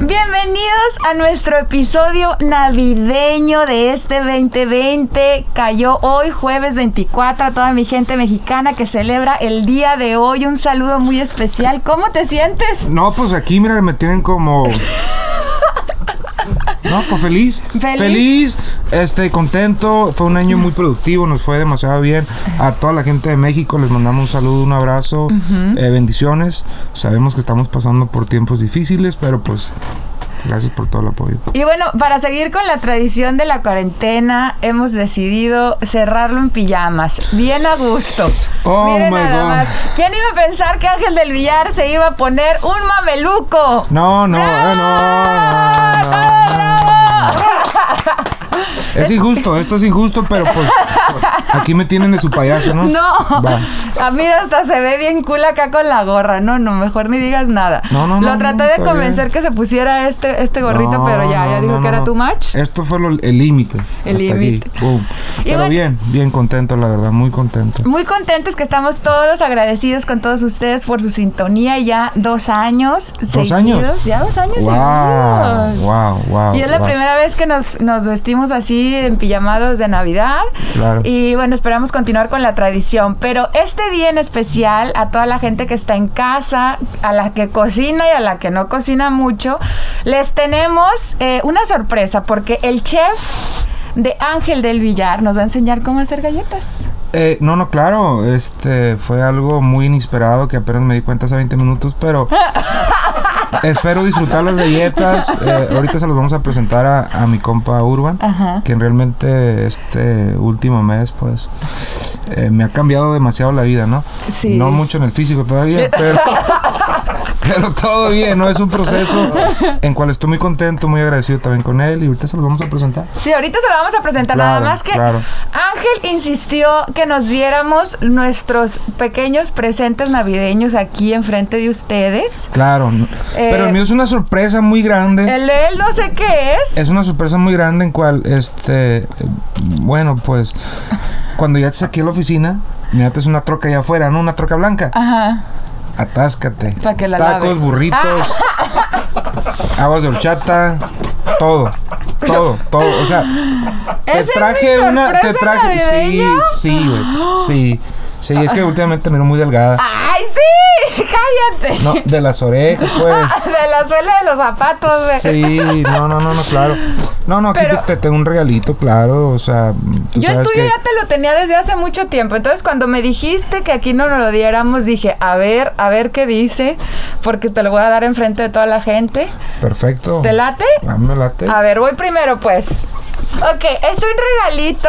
Bienvenidos a nuestro episodio navideño de este 2020. Cayó hoy, jueves 24, a toda mi gente mexicana que celebra el día de hoy. Un saludo muy especial. ¿Cómo te sientes? No, pues aquí, mira, me tienen como. No, pues feliz. Feliz. Feliz, este, contento. Fue un año muy productivo, nos fue demasiado bien. A toda la gente de México les mandamos un saludo, un abrazo, eh, bendiciones. Sabemos que estamos pasando por tiempos difíciles, pero pues gracias por todo el apoyo. Y bueno, para seguir con la tradición de la cuarentena, hemos decidido cerrarlo en pijamas. Bien a gusto. Oh, Miren my nada God. más. ¿Quién iba a pensar que Ángel del Villar se iba a poner un mameluco? No, no, ¡Bravo! eh, no, no, ¡Todo bravo! Es injusto, esto es injusto, pero pues aquí me tienen de su payaso, ¿no? No, Va. a mí hasta se ve bien cool acá con la gorra. No, no, mejor ni digas nada. No, no, Lo no, traté no, de convencer bien. que se pusiera este, este gorrito, No, pero ya, ya dijo que era too much. Esto fue lo- el límite. El límite. Y Pero bueno- bien, bien contento, la verdad, muy contento. Muy contentos que estamos todos agradecidos con todos ustedes por su sintonía. Ya dos años ¿Dos seguidos. años? Ya dos años Wow, seguidos. wow, wow. Y es la primera vez que nos, nos vestimos así en pijamados de Navidad. Claro. Y bueno, esperamos continuar con la tradición. Pero este día en especial, a toda la gente que está en casa, a la que cocina y a la que no cocina mucho, les tenemos eh, una sorpresa porque el chef de Ángel del Villar nos va a enseñar cómo hacer galletas. Eh, no, no, claro, este fue algo muy inesperado que apenas me di cuenta hace 20 minutos, pero espero disfrutar las galletas. Eh, ahorita se los vamos a presentar a, a mi compa Urban, Ajá. quien realmente este último mes, pues, eh, me ha cambiado demasiado la vida, ¿no? Sí. No mucho en el físico todavía, pero, pero todo bien, ¿no? Es un proceso en cual estoy muy contento, muy agradecido también con él y ahorita se los vamos a presentar. Sí, ahorita se lo vamos a presentar. Claro, Nada más que claro. Ángel insistió que nos diéramos nuestros pequeños presentes navideños aquí enfrente de ustedes. Claro, Eh, pero el mío es una sorpresa muy grande. El de él no sé qué es. Es una sorpresa muy grande en cual, este, eh, bueno, pues, cuando ya te saqué la oficina, mira, es una troca allá afuera, ¿no? Una troca blanca. Ajá. Atáscate. Pa' que la Tacos, lave. burritos, aguas de horchata, todo. Todo, todo. O sea, te ¿Esa es traje una. Te traje. Sí, navideña? sí, güey. Sí. Sí, es que últimamente me veo muy delgada. ¡Ay, sí! ¡Cállate! No, de las orejas, pues. De la suela de los zapatos, güey. Sí, no, no, no, no, claro. No, no, aquí Pero- te, te tengo un regalito, claro. O sea, tú Yo el sabes tuyo que. ya te lo tenía desde hace mucho tiempo. Entonces, cuando me dijiste que aquí no nos lo diéramos, dije, a ver, a ver qué dice, porque te lo voy a dar enfrente de toda la gente. Perfecto. ¿Te late? Ah, me late. A ver, voy primero, pues. Ok, es un regalito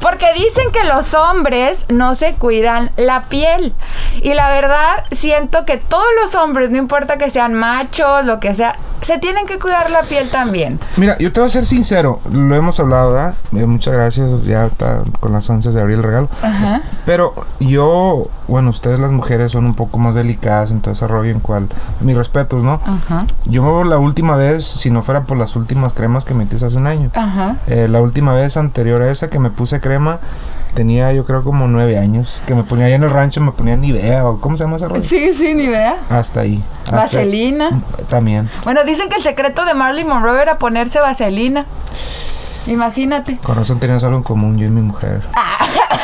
porque dicen que los hombres no se cuidan la piel. Y la verdad, siento que todos los hombres, no importa que sean machos, lo que sea, se tienen que cuidar la piel también. Mira, yo te voy a ser sincero. Lo hemos hablado, ¿verdad? Eh, muchas gracias. Ya está con las ansias de abrir el regalo. Ajá. Pero yo, bueno, ustedes las mujeres son un poco más delicadas en todo ese rollo en cual, mis respetos, ¿no? Ajá. Yo la última vez, si no fuera por las últimas cremas que metí hace un año, Ajá. eh, la última vez anterior a esa que me puse crema, tenía yo creo como nueve años, que me ponía ahí en el rancho, me ponía Nivea o ¿cómo se llama ese rollo? Sí, sí, ni vea. Hasta ahí. Hasta- Vaselina. También. Bueno, dicen que el secreto de Marilyn Monroe era ponerse vaselina. Imagínate. Con razón teníamos algo en común, yo y mi mujer. Ah.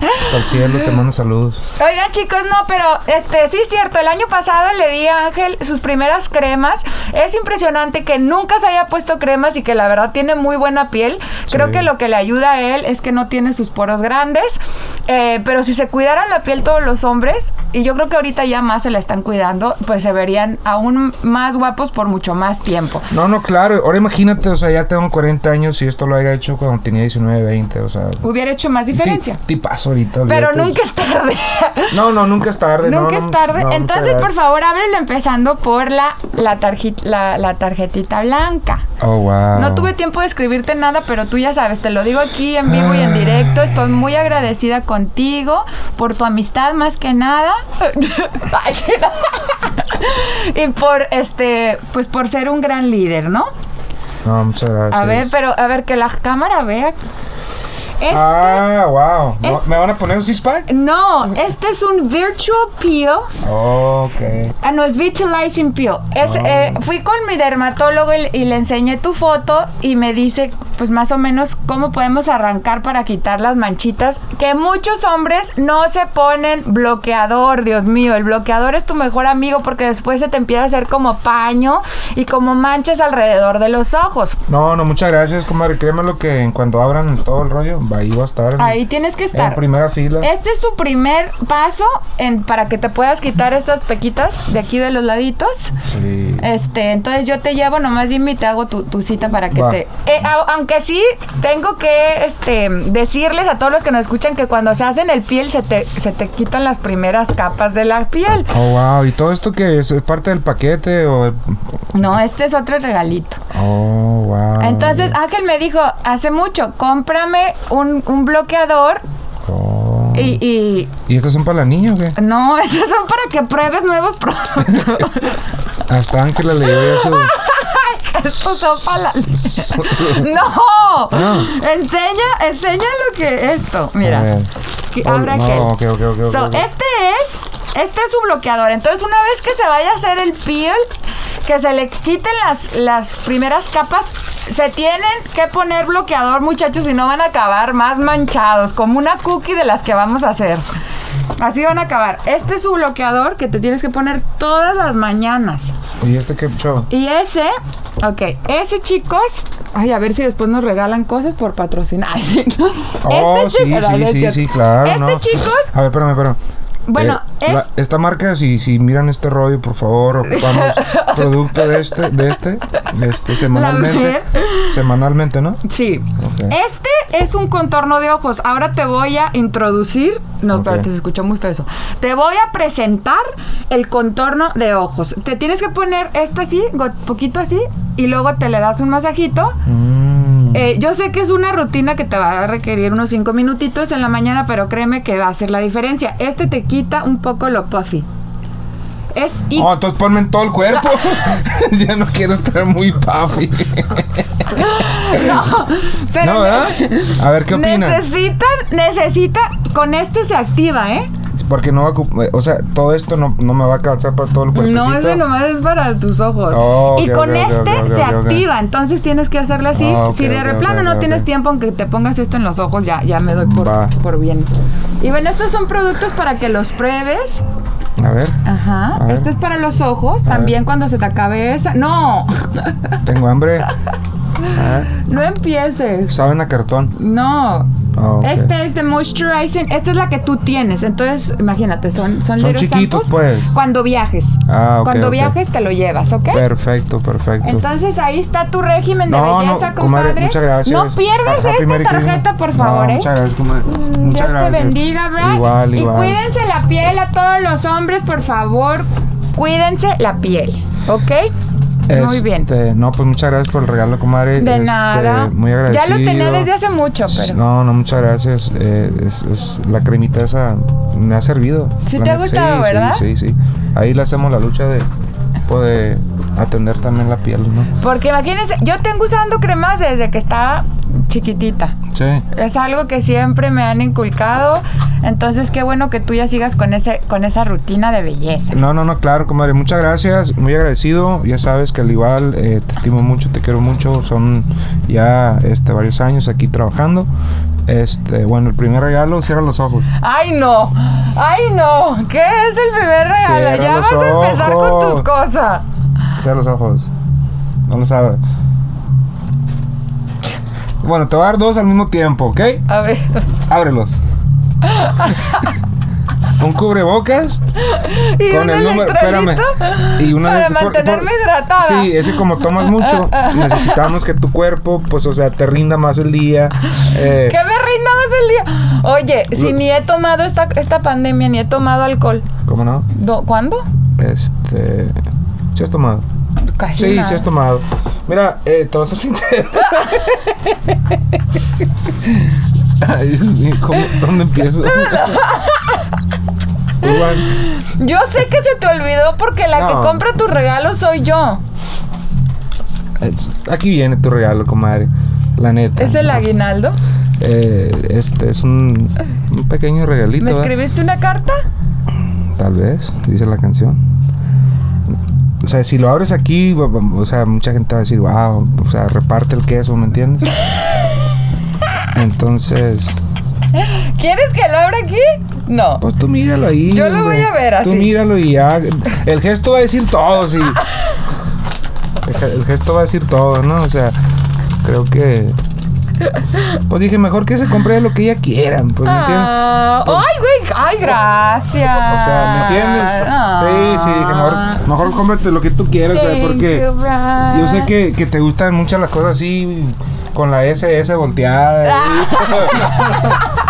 Al cielo te mando saludos. Oigan chicos, no, pero este sí es cierto, el año pasado le di a Ángel sus primeras cremas. Es impresionante que nunca se haya puesto cremas y que la verdad tiene muy buena piel. Creo Sí. que lo que le ayuda a él es que no tiene sus poros grandes. Eh, pero si se cuidaran la piel todos los hombres, y yo creo que ahorita ya más se la están cuidando, pues se verían aún más guapos por mucho más tiempo. No, no, claro. Ahora imagínate, o sea, ya tengo 40 años y esto lo haya hecho cuando tenía 19, 20, o sea. Hubiera hecho más diferencia. ti- Tipazo ahorita. Pero nunca es tarde. No, no, nunca es tarde. Nunca no, es tarde. no, Entonces, por favor, ábrele empezando por la, la, tarji- la, la tarjetita blanca. Oh, wow. No tuve tiempo de escribirte nada, pero tú ya sabes, te lo digo aquí en vivo y en directo. Estoy muy agradecida contigo por tu amistad más que nada. Y por este, pues por ser un gran líder, ¿no? No, muchas gracias. A ver, pero a ver que la cámara vea. Este Ah, wow. ¿No- es- ¿Me van a poner un six-pack? no, este es un virtual peel. ok. Ah, no, es Vitalizing Peel. Es, eh, fui con mi dermatólogo y, y le enseñé tu foto y me dice, pues más o menos, cómo podemos arrancar para quitar las manchitas. Que muchos hombres no se ponen bloqueador, Dios mío. El bloqueador es tu mejor amigo porque después se te empieza a hacer como paño y como manchas alrededor de los ojos. No, no, muchas gracias, comadre. Créeme lo que en cuando abran todo el rollo, ahí va a estar. en- Ahí tienes que En estar. primera fila. Este es tu primer paso en, para que te puedas quitar estas pequitas de aquí de los laditos. Sí. Este, entonces yo te llevo, nomás dime y te hago tu, tu cita para que Va. te... Eh, au- aunque sí, tengo que este, decirles a todos los que nos escuchan que cuando se hacen el piel se te, se te quitan las primeras capas de la piel. Oh, wow. ¿Y todo esto que es, ¿Es parte del paquete o...? No, este es otro regalito. Oh, wow. Entonces Ángel me dijo, hace mucho, cómprame un, un bloqueador Oh. y... y ¿Y estos son para la niña o qué? no, estos son para que pruebes nuevos productos. Hasta Ángel le dio eso. Estos son para la... ¡No! No. Enseña, enseña lo que esto. Mira. Que Oh, abra no, aquel. ok, ok, ok, ok, So. Este es, este es su bloqueador. Entonces, una vez que se vaya a hacer el peel, que se le quiten las, las primeras capas, se tienen que poner bloqueador, muchachos, y no van a acabar más manchados, como una cookie de las que vamos a hacer. Así van a acabar. Este es su bloqueador que te tienes que poner todas las mañanas. ¿Y este qué show? Y ese, ok, ese chicos, ay, a ver si después nos regalan cosas por patrocinar. Sí, ¿no? Oh, Este sí, chico- sí, sí, sí, claro. Este no. chicos, A ver, espérame, espérame. Bueno, Eh, es- la- esta marca, si, si miran este rollo, por favor, ocupamos producto de este, de este, este, semanalmente. Semanalmente, ¿no? sí. Este es un contorno de ojos. Ahora te voy a introducir, no, espérate, se escuchó muy feo eso. Te voy a presentar el contorno de ojos. Te tienes que poner este así, poquito así, y luego te le das un masajito. Mm. Eh, yo sé que es una rutina que te va a requerir unos 5 minutitos en la mañana, pero créeme que va a hacer la diferencia. Este te quita un poco lo puffy. Es y Oh, entonces ponme en todo el cuerpo. ya no quiero estar muy puffy. no, pero no, ¿verdad? A ver, ¿qué opinan? necesitan, necesita, con este se activa, ¿eh? Porque no va a ocup- O sea, todo esto no, no me va a calzar para todo el cuerpecito. No, ese nomás es para tus ojos. Oh, y con este se activa, entonces tienes que hacerlo así. Ah, si de replano no tienes tiempo, aunque te pongas esto en los ojos, ya, ya me doy por, Va. por bien. Y bueno, estos son productos para que los pruebes. A ver, Ajá. A ver. Este es para los ojos. También cuando se te acabe esa. No, tengo hambre. No empieces. Saben a cartón. No. Ah. Este es de moisturizing. Esta es la que tú tienes. Entonces, imagínate, son, son, Son chiquitos, samples. pues. Cuando viajes. Ah, Cuando viajes te lo llevas, ¿ok? Perfecto, perfecto. Entonces ahí está tu régimen de No, no, belleza, comadre, compadre. muchas gracias. No pierdas esta tarjeta, por No, favor, ¿eh? Muchas gracias, comadre. Mm, Muchas Dios gracias. te bendiga, Brad. Igual, y igual. cuídense la piel a todos los hombres, por favor. Cuídense la piel, ¿ok? Muy bien. Este, No, pues muchas gracias por el regalo, comadre. De Este, nada. Muy agradecido. Ya lo tenía desde hace mucho, pero. No, no, muchas gracias. Eh, es, es- la cremita esa me ha servido. Sí te ha gustado, sí, ¿verdad? Sí, sí, sí. Ahí le hacemos la lucha de poder atender también la piel, ¿no? Porque imagínense, yo tengo usando cremas desde que estaba chiquitita. Sí. Es algo que siempre me han inculcado. Entonces, qué bueno que tú ya sigas con ese, con esa rutina de belleza. No, no, no, claro, comadre. Muchas gracias. Muy agradecido. Ya sabes que al igual eh, te estimo mucho, te quiero mucho. Son ya este, varios años aquí trabajando. Este, bueno, el primer regalo, cierra los ojos. ¡Ay, no! ¡Ay, no! ¿Qué es el primer regalo? Cierra ya vas a empezar con ojos. tus cosas. Cierra los ojos. No lo sabes. Bueno, te voy a dar dos al mismo tiempo, ¿ok? A ver. Ábrelos. Un cubrebocas ¿Y con el número. Espérame. Y una Para mantenerme hidratada. Sí, es que como tomas mucho, necesitamos que tu cuerpo, pues, o sea, te rinda más el día. eh, Que me nada más el día. Oye, si ni he tomado esta, esta pandemia, ni he tomado alcohol. ¿Cómo no? Do- ¿Cuándo? Este. ¿Sí has tomado? Casi Sí, nada. sí has tomado. Mira, eh, te voy a ser sincero. Ay, Dios mío, ¿cómo- ¿dónde empiezo? Urban, Yo sé que se te olvidó porque la que compra tus regalos soy yo. es- aquí viene tu regalo, comadre. La neta. ¿Es el aguinaldo? Eh, este es un, un pequeño regalito. ¿Me ¿verdad? escribiste una carta? Tal vez, dice la canción. O sea, si lo abres aquí, o- sea, mucha gente va a decir, wow, o sea, reparte el queso, ¿me entiendes? Entonces, ¿Quieres que lo abra aquí? No. pues tú míralo ahí. Yo lo voy a ver así. Tú míralo y ya. El gesto va a decir todo, sí. El gesto va a decir todo, ¿no? O sea, creo que. Pues dije, mejor que se compre lo que ella quiera, pues, ¿me entiendes? Ah, ay, güey, ay, gracias. O sea, ¿me entiendes? Sí, sí, dije, mejor, mejor cómprate lo que tú quieras, güey, porque yo sé que, que te gustan mucho las cosas así, con la SS volteada.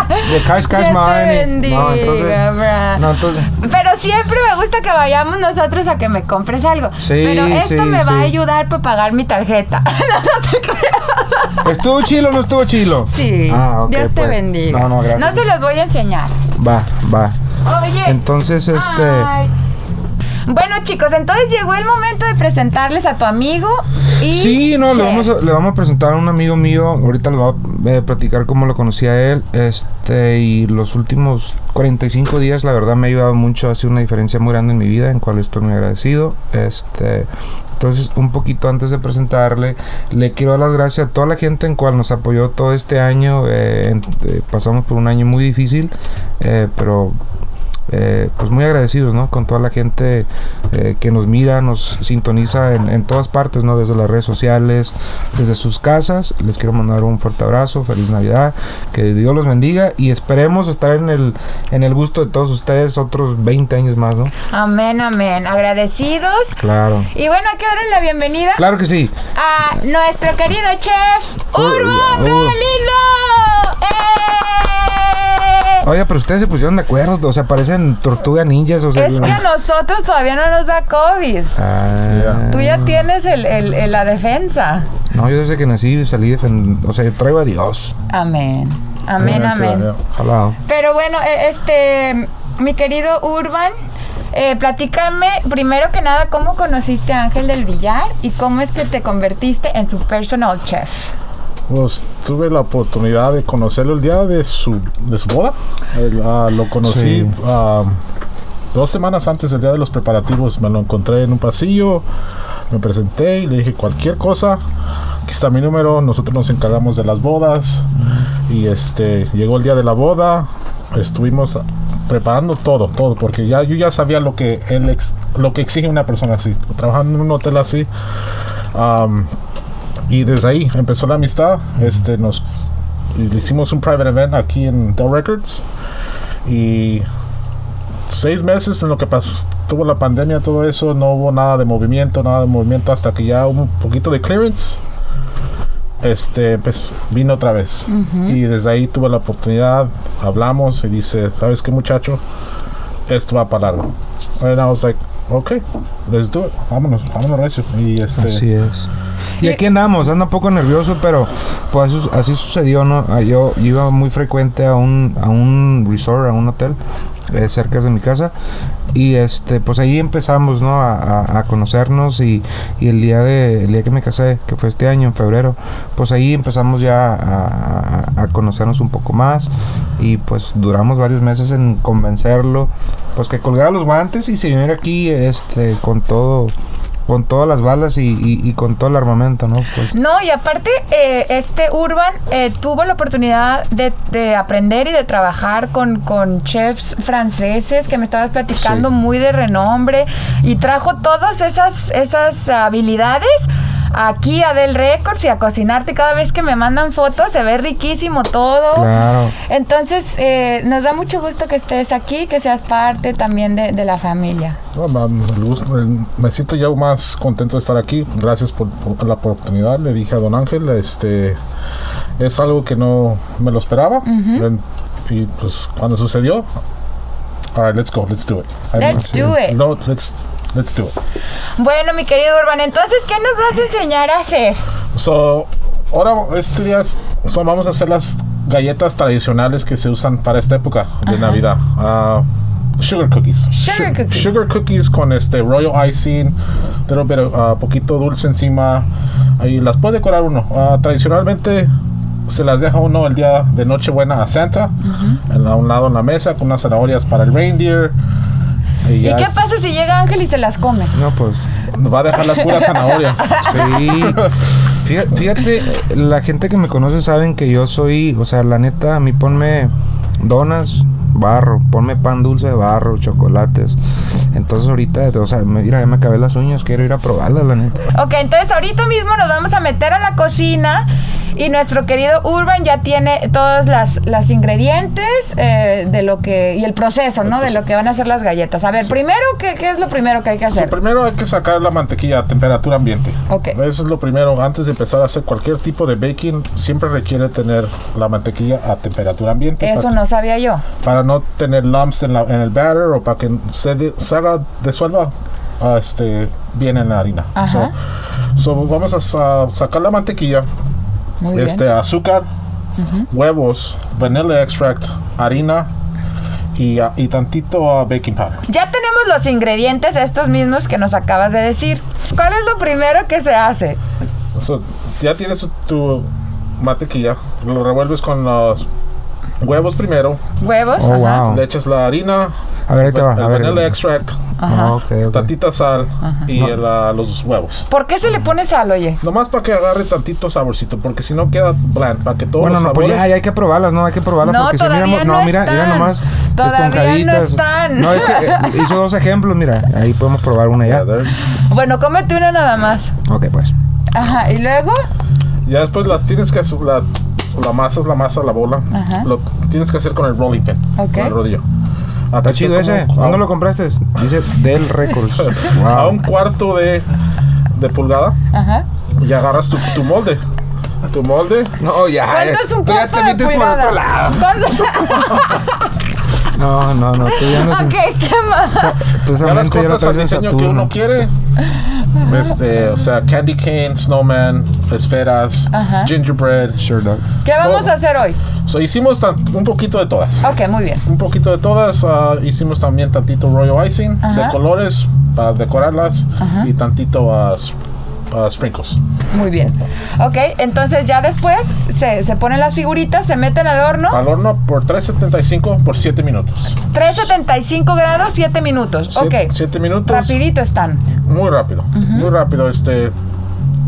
De cash, cash, Dios te money. bendiga, No, entonces. No. Pero siempre me gusta que vayamos nosotros a que me compres algo. Sí, Pero esto sí, me va a ayudar para pagar mi tarjeta. ¿Estuvo chilo o no estuvo chilo? sí. Ah, ok. Dios te pues. bendiga. No, no, gracias. No se los voy a enseñar. Va, va. Oye. Entonces, este. ay. Bueno, chicos, entonces llegó el momento de presentarles a tu amigo y. Sí, no, le vamos, a, le vamos a presentar a un amigo mío. Ahorita les voy a eh, platicar cómo lo conocí a él. Este, y los últimos 45 días, la verdad, me ha ayudado mucho. Ha sido una diferencia muy grande en mi vida, en cual estoy muy agradecido. Este. Entonces, un poquito antes de presentarle, le quiero dar las gracias a toda la gente en cual nos apoyó todo este año. eh, en- eh, pasamos por un año muy difícil, eh, pero eh, pues muy agradecidos, ¿no? Con toda la gente eh, que nos mira, nos sintoniza en, en todas partes, ¿no? Desde las redes sociales, desde sus casas. Les quiero mandar un fuerte abrazo, feliz Navidad, que Dios los bendiga y esperemos estar en el, en el gusto de todos ustedes otros 20 años más, ¿no? Amén, amén. Agradecidos. Claro. Y bueno, hay que darle la bienvenida Claro que sí. a nuestro querido chef Ur- Urban Ur- Galindo. ¡Eh! Oiga, pero ustedes se pusieron de acuerdo, o sea, parecen tortuga ninjas, o sea... Es que a nosotros todavía no nos da COVID. Ah. Tú ya tienes el, el- el- la defensa. No, yo desde que nací salí defendiendo, o sea, yo traigo a Dios. Amén. Amén, amén. Ojalá. Pero bueno, eh, este, mi querido Urban, eh, platícame primero que nada cómo conociste a Ángel del Villar y cómo es que te convertiste en su personal chef. Pues tuve la oportunidad de conocerlo el día de su, de su boda. El, ah, lo conocí Sí. ah, dos semanas antes del día de los preparativos. Me lo encontré en un pasillo, me presenté y le dije cualquier cosa. Aquí está mi número, nosotros nos encargamos de las bodas. Y este llegó el día de la boda, estuvimos preparando todo, todo, porque ya yo ya sabía lo que él ex- lo que exige una persona así, trabajando en un hotel así. Am, y desde ahí empezó la amistad. Este nos le hicimos un private event aquí en Dell Records. Y seis meses en lo que pasó tuvo la pandemia todo eso no hubo nada de movimiento nada de movimiento hasta que ya hubo un poquito de clearance. Este pues vino otra vez. Y desde ahí tuve la oportunidad hablamos y dice sabes qué muchacho esto va para largo and I was like okay let's do it. Vámonos vámonos recio y este Así es. Y aquí andamos, anda un poco nervioso, pero pues así, sucedió, ¿no? Ah, Yo, yo iba muy frecuente a un, a un resort, a un hotel, eh, cerca de mi casa. Y este, pues ahí empezamos, ¿no? A, a- a conocernos y, y el día de, el día que me casé, que fue este año, en febrero, pues ahí empezamos ya a, a- a conocernos un poco más y pues duramos varios meses en convencerlo, pues que colgara los guantes y se viniera aquí, este, con todo, con todas las balas y, y- y con todo el armamento, ¿no? Pues No, y aparte, eh, este Urban eh, tuvo la oportunidad de, de aprender y de trabajar con, con chefs franceses que me estabas platicando Sí. muy de renombre y trajo todas esas, esas habilidades aquí a Del Records y a cocinarte. Cada vez que me mandan fotos se ve riquísimo todo. claro. Entonces, eh, nos da mucho gusto que estés aquí, que seas parte también de, de la familia. No, el- me siento ya más contento de estar aquí. Gracias por, por la oportunidad. Le dije a Don Ángel, este, Es algo que no me lo esperaba. En- Y pues cuando sucedió, alright, let's go, let's do it. Let's do it. No, let's, let's do it. Bueno, mi querido Urban, entonces, ¿qué nos vas a enseñar a hacer? So, ahora este día so, vamos a hacer las galletas tradicionales que se usan para esta época de Navidad. Ah, sugar cookies. Sugar Su- cookies. Sugar cookies con este royal icing, little bit of, ah, poquito dulce encima. Ahí las puede decorar uno. Ah, tradicionalmente se las deja uno el día de Nochebuena a Santa, en la- a un lado en la mesa con unas zanahorias para el reindeer. ¿Y qué es- pasa si llega Ángel y se las come? No, pues. Va a dejar las puras zanahorias. Sí. Fíjate, fíjate, la gente que me conoce saben que yo soy, o sea, la neta, a mí ponme donas, barro, ponme pan dulce de barro, chocolates. Entonces ahorita, o sea, mira, ya me acabé las uñas, quiero ir a probarlas, la neta. Ok, entonces ahorita mismo nos vamos a meter a la cocina y nuestro querido Urban ya tiene todos las, las ingredientes eh, de lo que y el proceso, ¿no? De lo que van a hacer las galletas. A ver, primero, ¿qué, qué es lo primero que hay que hacer? primero hay que sacar la mantequilla a temperatura ambiente. Ok. Eso es lo primero. Antes de empezar a hacer cualquier tipo de baking, siempre requiere tener la mantequilla a temperatura ambiente. Eso no sabía yo. para no tener lumps en, la- en el batter o para que se, de- se haga, disuelva ah, este, bien en la harina. Ajá. So, so vamos a sa- sacar la mantequilla, Muy este, bien. azúcar, huevos, vanilla extract, harina y, ah, y tantito ah, baking powder. Ya tenemos los ingredientes estos mismos que nos acabas de decir. ¿Cuál es lo primero que se hace? So, ya tienes tu, tu mantequilla, lo revuelves con los huevos primero, Huevos, Oh, ajá. wow. le echas la harina, A ver, ahí te va, el a ver. vanilla extract, Ajá. Ok. tantita sal y el, ah, los huevos. ¿Por qué se le pone sal, oye? Nomás para que agarre tantito saborcito, porque si no queda bland, para que todos Bueno, los no, pues sabores... ya, ya hay que probarlas, ¿no? Hay que probarlas No, porque si no, no mira, mira nomás Todavía no están. No, es que eh, hizo dos ejemplos, mira, ahí podemos probar una Yeah, ya. there. Bueno, cómete una nada más. Ok, pues. Ajá, y luego. Ya después las tienes que la, la masa es la masa, la bola, Ajá. lo tienes que hacer con el rolling pin, Ok. con el rodillo. Está chido ese. como- ¿Dónde a- lo compraste? Dice Dell Records. A un cuarto de, de pulgada Ajá. y agarras tu, tu molde. Tu molde No, ya. ¿Cuánto es un tú ya cuarto te de metes por otro lado. No, no, no. Tú ya no ok, ¿qué más? Tú esa Ya ya al traes en diseño que uno quiere. Este, o sea, candy cane, snowman, esferas, Ajá. gingerbread. Sure, dog. ¿Qué vamos Todo. a hacer hoy? So, hicimos un poquito de todas. Ok, muy bien. Un poquito de todas. ah, hicimos también tantito royal icing Ajá. de colores para decorarlas Ajá. y tantito ah, ah, sprinkles. Muy bien. Ok, entonces ya después se, se ponen las figuritas, se meten al horno. Al horno por 375 por 7 minutos. 375 grados, 7 minutos. Ok. 7 minutos. Rapidito están. Muy rápido, muy rápido. Este,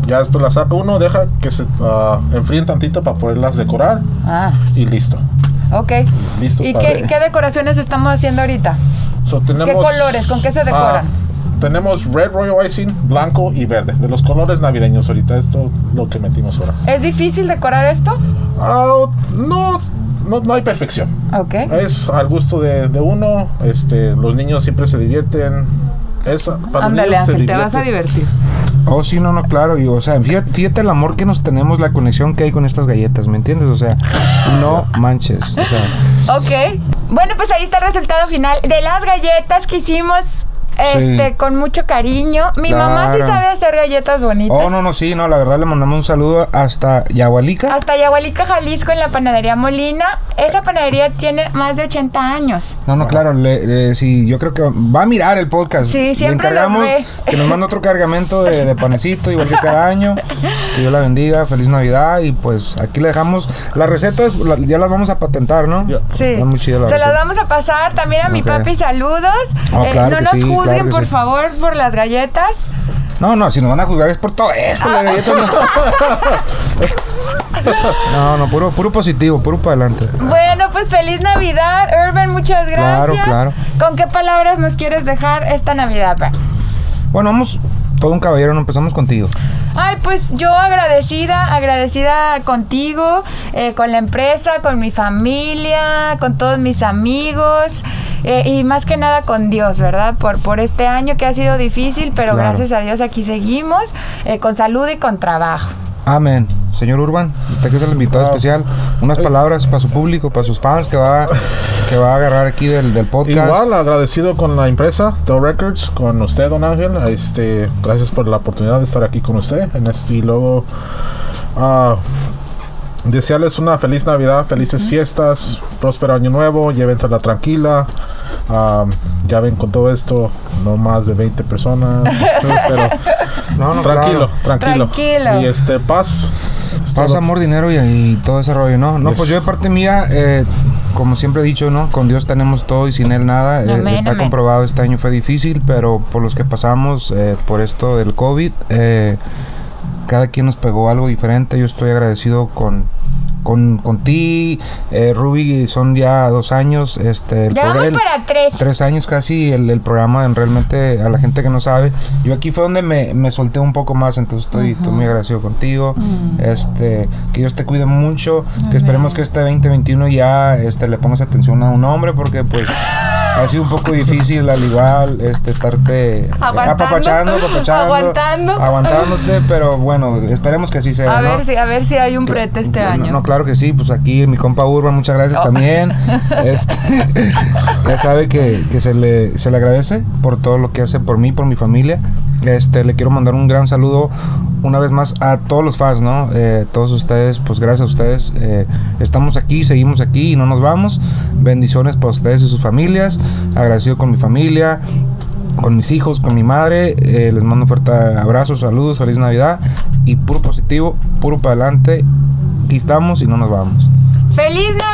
ya después la saca uno, deja que se ah, enfríen tantito para poderlas decorar Ah, y listo. ok. Listo ¿Y para- qué, qué decoraciones estamos haciendo ahorita? So, tenemos, ¿Qué colores? ¿Con qué se decoran? Tenemos red royal icing, blanco y verde. De los colores navideños ahorita, esto es lo que metimos ahora. ¿Es difícil decorar esto? Ah, no, no, no hay perfección. Ok. Es al gusto de, de uno. Este, los niños siempre se divierten. Es, para Ándale, Ángel, te vas a divertir. Oh, sí, no, no, claro. Y, o sea, fíjate, fíjate el amor que nos tenemos, la conexión que hay con estas galletas, ¿me entiendes? O sea, no manches. O sea, Ok. Bueno, pues ahí está el resultado final de las galletas que hicimos este, Sí. con mucho cariño. Mi mamá sí sabe hacer galletas bonitas. oh, no, no, sí, no, la verdad le mandamos un saludo hasta Yahualica. Hasta Yahualica, Jalisco, en la panadería Molina. Esa panadería tiene más de 80 años. No, no, claro, le, le- sí, yo creo que va a mirar el podcast. Sí, siempre Le encargamos los ve. que nos mande otro cargamento de, de panecito, igual que cada año. Que Dios la bendiga, feliz Navidad. Y pues aquí le dejamos las recetas, la- ya las vamos a patentar, ¿no? Sí. Muy Se las vamos a pasar también a mi papi. Saludos. Oh, Eh, no que nos sí, juzguen, claro por sí. favor, por las galletas. No, no, si nos van a juzgar es por todo esto, no. No, no, puro, puro positivo, puro para adelante. Bueno, pues feliz Navidad, Urban. Muchas Claro, gracias. claro. ¿Con qué palabras nos quieres dejar esta Navidad, pa? Bueno, vamos, todo un caballero, no empezamos contigo. Ay, pues yo agradecida, agradecida contigo, eh, con la empresa, con mi familia, con todos mis amigos eh, y más que nada con Dios, ¿verdad? Por, por este año que ha sido difícil, pero Claro. gracias a Dios aquí seguimos, eh, con salud y con trabajo. Amén. Señor Urban, usted que es el invitado especial, unas palabras para su público, para sus fans que va, que va a agarrar aquí del, del podcast. Igual, agradecido con la empresa, Dow Records, con usted, don Ángel. Este, gracias por la oportunidad de estar aquí con usted en este y luego ah, desearles una feliz Navidad, felices fiestas, próspero año nuevo, llévensela tranquila. Ah, ya ven con todo esto, no más de 20 personas, pero No, no, tranquilo, claro. tranquilo, Tranquilo. Y este, paz. Es Paz, amor, dinero y, y todo ese rollo, ¿no? No, Yes. pues yo de parte mía, eh, como siempre he dicho, ¿no? Con Dios tenemos todo y sin Él nada. Eh, está amén. comprobado, este año fue difícil, pero por los que pasamos eh, por esto del COVID, eh, cada quien nos pegó algo diferente. Yo estoy agradecido con... Con, con ti, eh, Ruby, son ya dos años. Este, el Ya vamos programa- para tres. tres años casi el, el programa en realmente a la gente que no sabe yo aquí fue donde me, me solté un poco más entonces estoy, estoy muy agradecido contigo Mm. este que Dios te cuide mucho que esperemos que este 2021 ya este le pongas atención a un hombre porque pues ha sido un poco difícil al igual este estarte eh, Aguantando. apapachando apapachando Aguantando. aguantándote pero bueno esperemos que así sea A ¿no? ver si, a ver si hay un prete este No, año. No, claro que sí, pues aquí mi compa Urban, muchas gracias Oh. también. Este, ya sabe que, que se, le, se le agradece por todo lo que hace por mí, por mi familia. Este, le quiero mandar un gran saludo una vez más a todos los fans, ¿no? Eh, todos ustedes, pues gracias a ustedes. eh, estamos aquí, seguimos aquí y no nos vamos. Bendiciones para ustedes y sus familias. Agradecido con mi familia, con mis hijos, con mi madre. eh, les mando fuerte abrazo, saludos, feliz Navidad y puro positivo, puro para adelante. Aquí estamos y no nos vamos. ¡Feliz Navidad!